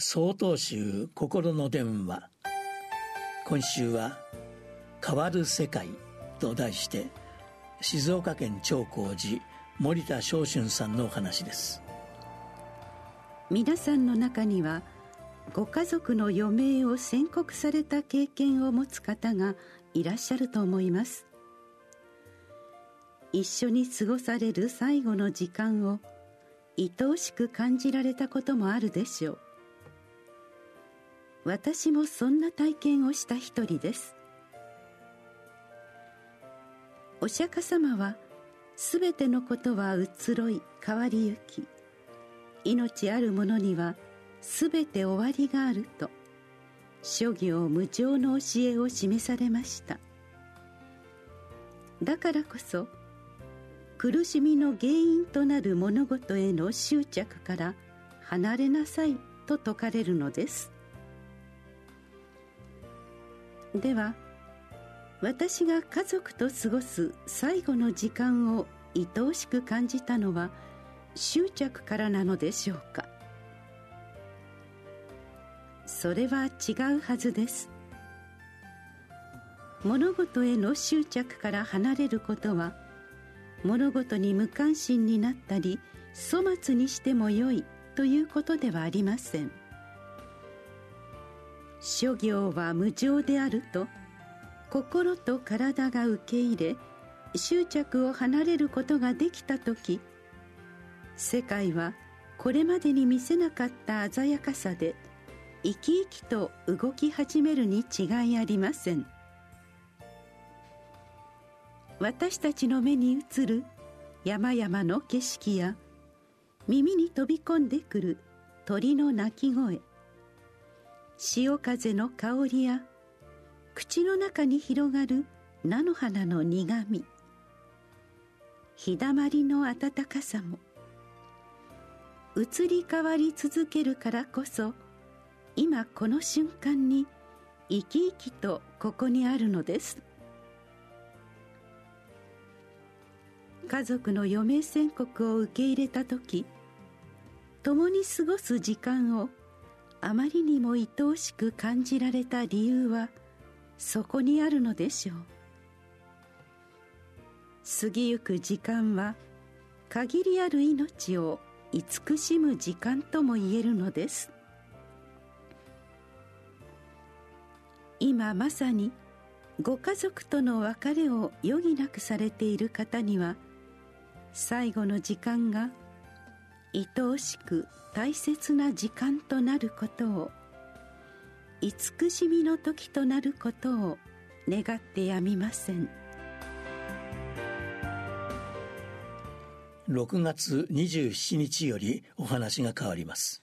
総統集心の電話。今週は「変わる世界」と題して静岡県長光寺森田昇春さんのお話です。皆さんの中にはご家族の余命を宣告された経験を持つ方がいらっしゃると思います。一緒に過ごされる最後の時間を愛おしく感じられたこともあるでしょう。私もそんな体験をした一人です。お釈迦様は全てのことは移ろい変わりゆき命あるものには全て終わりがあると諸行無常の教えを示されました。だからこそ苦しみの原因となる物事への執着から離れなさいと説かれるのです。では私が家族と過ごす最後の時間を愛おしく感じたのは執着からなのでしょうか。それは違うはずです。物事への執着から離れることは物事に無関心になったり粗末にしてもよいということではありません。諸行は無常であると心と体が受け入れ執着を離れることができた時世界はこれまでに見せなかった鮮やかさで生き生きと動き始めるに違いありません。私たちの目に映る山々の景色や耳に飛び込んでくる鳥の鳴き声潮風の香りや口の中に広がる菜の花の苦み日だまりの温かさも移り変わり続けるからこそ今この瞬間に生き生きとここにあるのです。家族の余命宣告を受け入れた時共に過ごす時間をあまりにも愛おしく感じられた理由はそこにあるのでしょう。過ぎゆく時間は限りある命を慈しむ時間とも言えるのです。今まさにご家族との別れを余儀なくされている方には最後の時間が愛おしく大切な時間となることを慈しみの時となることを願ってやみません。6月27日よりお話が変わります。